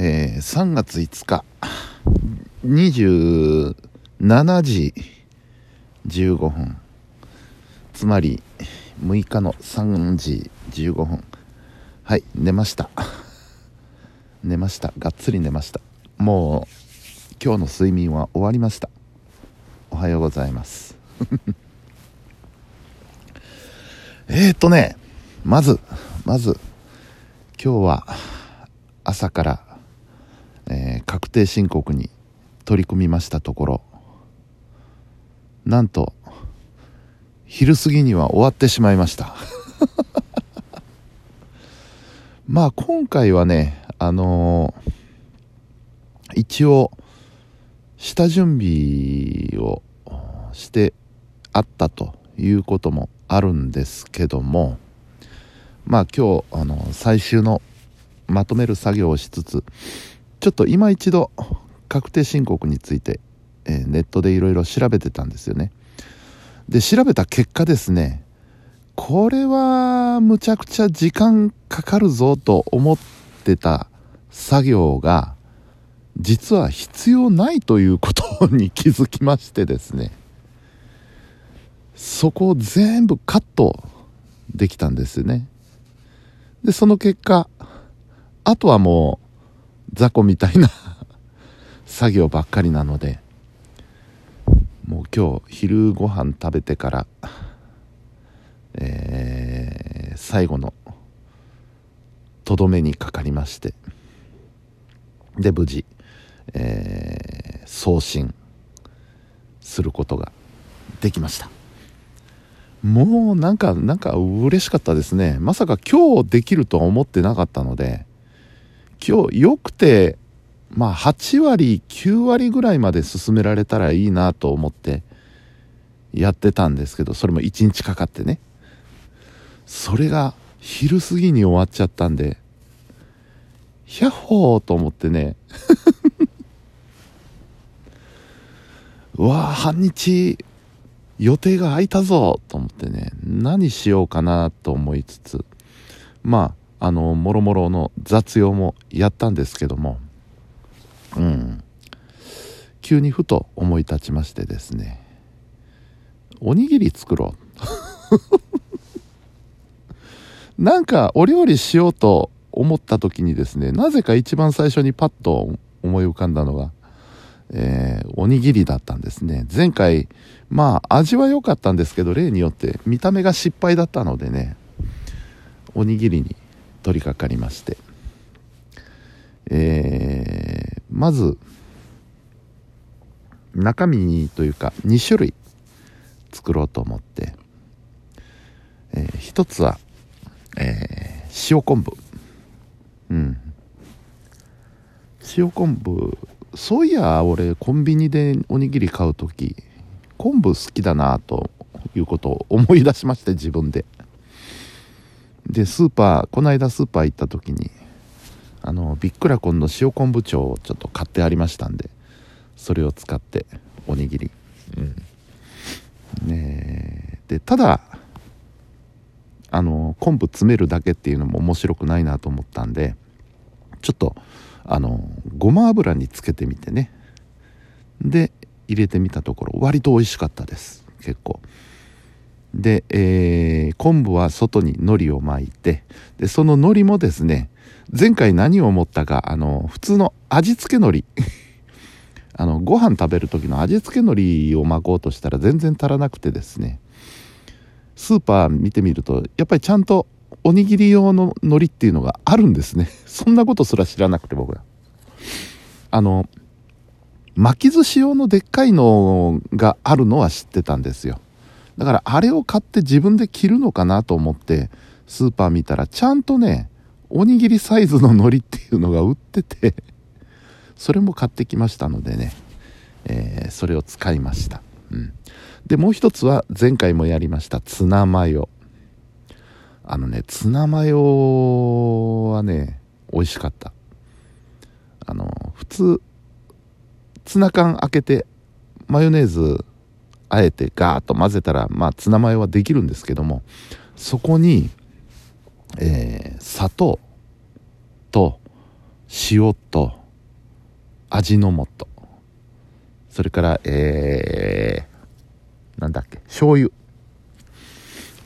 えー、3月5日27時15分。つまり6日の3時15分。はい寝ました。寝ました。がっつり寝ました。もう今日の睡眠は終わりました。おはようございます。えーとねまずまず今日は朝から、確定申告に取り組みましたところなんと昼過ぎには終わってしまいました。まあ今回はねあのー、一応下準備をしてあったということもあるんですけどもまあ今日あの最終のまとめる作業をしつつちょっと今一度確定申告について、えー、ネットでいろいろ調べてたんですよね。で調べた結果ですねこれはむちゃくちゃ時間かかるぞと思ってた作業が実は必要ないということに気づきましてですねそこを全部カットできたんですよね。でその結果あとはもう雑魚みたいな 作業ばっかりなのでもう今日昼ご飯食べてからえー、最後のとどめにかかりましてで無事、えー、送信することができました。もうなんかなんか嬉しかったですね。まさか今日できるとは思ってなかったので今日よくてまあ8割9割ぐらいまで進められたらいいなと思ってやってたんですけどそれも1日かかってね。それが昼過ぎに終わっちゃったんでヒャッホーと思ってね。うわあ半日予定が空いたぞと思ってね。何しようかなと思いつつまああのもろもろの雑用もやったんですけどもうん。急にふと思い立ちましてですね。おにぎり作ろう。なんかお料理しようと思った時にですねなぜか一番最初にパッと思い浮かんだのがえー、おにぎりだったんですね。前回まあ味は良かったんですけど例によって見た目が失敗だったのでねおにぎりに取り掛かりまして。えー、まず中身というか2種類作ろうと思って、えー、1つは、えー、塩昆布。うん。塩昆布そういや俺コンビニでおにぎり買う時昆布好きだなということを思い出しまして自分で。でスーパーこの間スーパー行った時にあのビックラコンの塩昆布帳をちょっと買ってありましたんでそれを使っておにぎり。うん。ねでただあの昆布詰めるだけっていうのも面白くないなと思ったんでちょっとあのごま油につけてみてね。で入れてみたところ割と美味しかったです。結構。で、えー、昆布は外に海苔を巻いてでその海苔もですね前回何を思ったかあの普通の味付け海苔。あのご飯食べる時の味付け海苔を巻こうとしたら全然足らなくてですね。スーパー見てみるとやっぱりちゃんとおにぎり用の海苔っていうのがあるんですね。そんなことすら知らなくて僕は。あの巻き寿司用のでっかいのがあるのは知ってたんですよ。だからあれを買って自分で切るのかなと思ってスーパー見たらちゃんとねおにぎりサイズの海苔っていうのが売っててそれも買ってきましたのでね、えー、それを使いました、うん、でもう一つは前回もやりましたツナマヨ。あのねツナマヨはね美味しかった。あの普通ツナ缶開けてマヨネーズあえてガーッと混ぜたらまあツナマヨはできるんですけどもそこに、えー、砂糖と塩と味の素それからえー、なんだっけ醤油。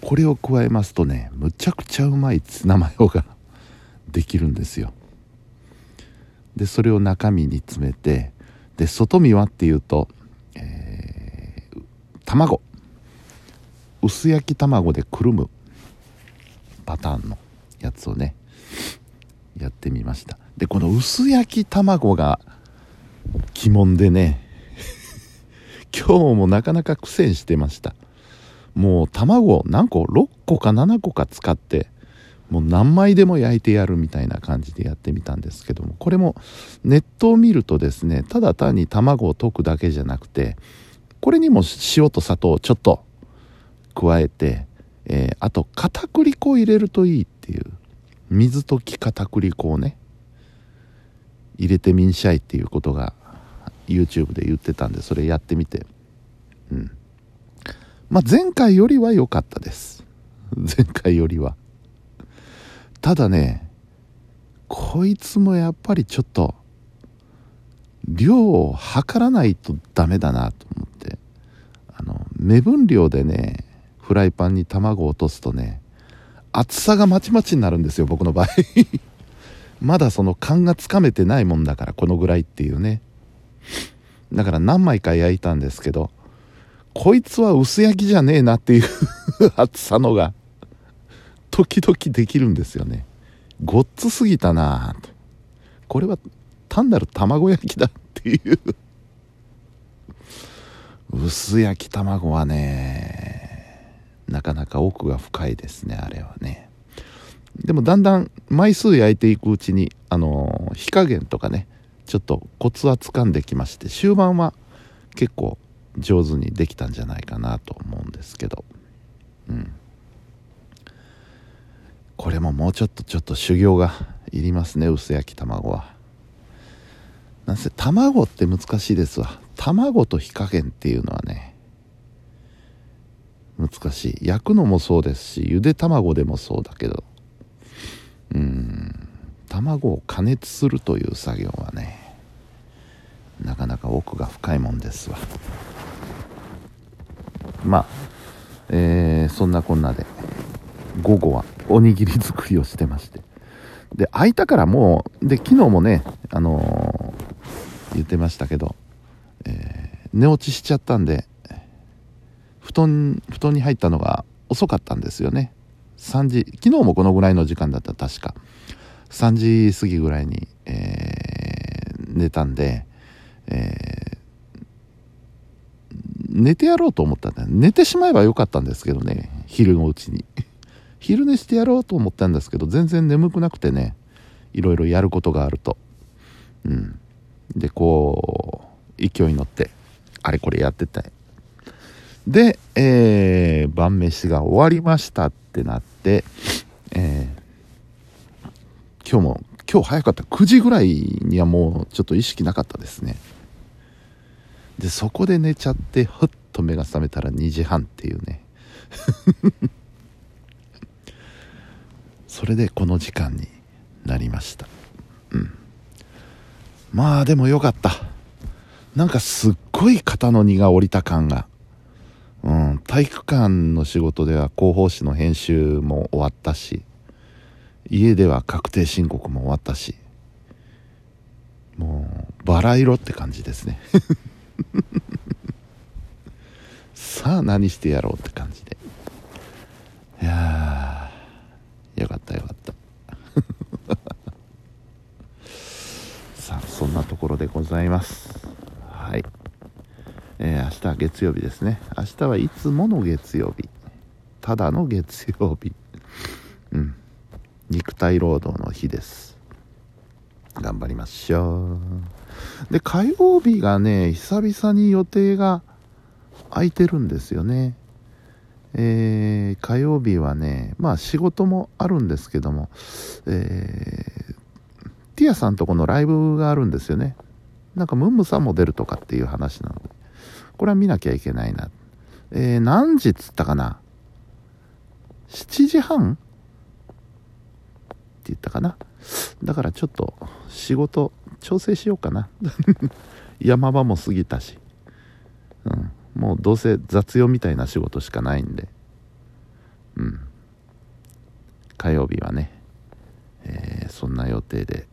これを加えますとねむちゃくちゃうまいツナマヨができるんですよ。でそれを中身に詰めてで外身はっていうと、えー、卵。薄焼き卵でくるむパターンのやつをねやってみました。でこの薄焼き卵が鬼門でね 今日もなかなか苦戦してました。もう卵何個？6個か7個か使ってもう何枚でも焼いてやるみたいな感じでやってみたんですけどもこれもネットを見るとですねただ単に卵を溶くだけじゃなくてこれにも塩と砂糖をちょっと加えて、えー、あと片栗粉を入れるといいっていう水溶き片栗粉をね入れてみんしゃいっていうことが YouTube で言ってたんでそれやってみて。うん。まあ前回よりは良かったです。前回よりは。ただねこいつもやっぱりちょっと量を測らないとダメだなと。目分量でねフライパンに卵を落とすとね厚さがまちまちになるんですよ僕の場合。まだその勘がつかめてないもんだからこのぐらいっていうね。だから何枚か焼いたんですけどこいつは薄焼きじゃねえなっていう 厚さのが時々できるんですよね。ごっつすぎたなと。これは単なる卵焼きだっていう。薄焼き卵はねなかなか奥が深いですねあれはね。でもだんだん枚数焼いていくうちにあの火加減とかねちょっとコツはつかんできまして終盤は結構上手にできたんじゃないかなと思うんですけど。うん。これももうちょっとちょっと修行がいりますね薄焼き卵は。なんせ卵って難しいですわ。卵と火加減っていうのはね難しい。焼くのもそうですしゆで卵でもそうだけどうん卵を加熱するという作業はねなかなか奥が深いもんですわ。まあえー、そんなこんなで午後はおにぎり作りをしてまして。で空いたからもうで昨日もねあのー、言ってましたけど、寝落ちしちゃったんで布団布団に入ったのが遅かったんですよね。3時昨日もこのぐらいの時間だった確か。3時過ぎぐらいに、えー、寝たんで、え寝てやろうと思ったんだ寝てしまえばよかったんですけどね昼のうちに。昼寝してやろうと思ったんですけど全然眠くなくてねいろいろやることがあると。うん。でこう勢いに乗ってあれこれやってたいで、えー、晩飯が終わりましたってなって、えー、今日も今日早かった。9時ぐらいにはもうちょっと意識なかったですね。でそこで寝ちゃってふっと目が覚めたら2時半っていうね。それでこの時間になりました。うん。まあでもよかった。なんかすっごい肩の荷が下りた感が。うん体育館の仕事では広報誌の編集も終わったし家では確定申告も終わったしもうバラ色って感じですね。さあ何してやろうって感じで。いやよかったよかった。さあそんなところでございます、日月曜日ですね。明日はいつもの月曜日。ただの月曜日。うん。肉体労働の日です。頑張りましょう。で火曜日がね久々に予定が空いてるんですよね。えー、火曜日はね、まあ仕事もあるんですけども、えー、ティアさんとこのライブがあるんですよね。なんかムンムさんも出るとかっていう話なので、これは見なきゃいけないな。えー、何時っつったかな ?7 時半？って言ったかな？だからちょっと仕事調整しようかな。山場も過ぎたし、うん、もうどうせ雑用みたいな仕事しかないんで。うん。火曜日はね、えー、そんな予定で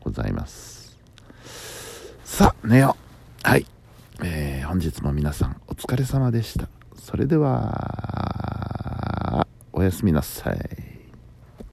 ございます。さあ寝よう。はい、えー、本日も皆さんお疲れ様でした。それではおやすみなさい。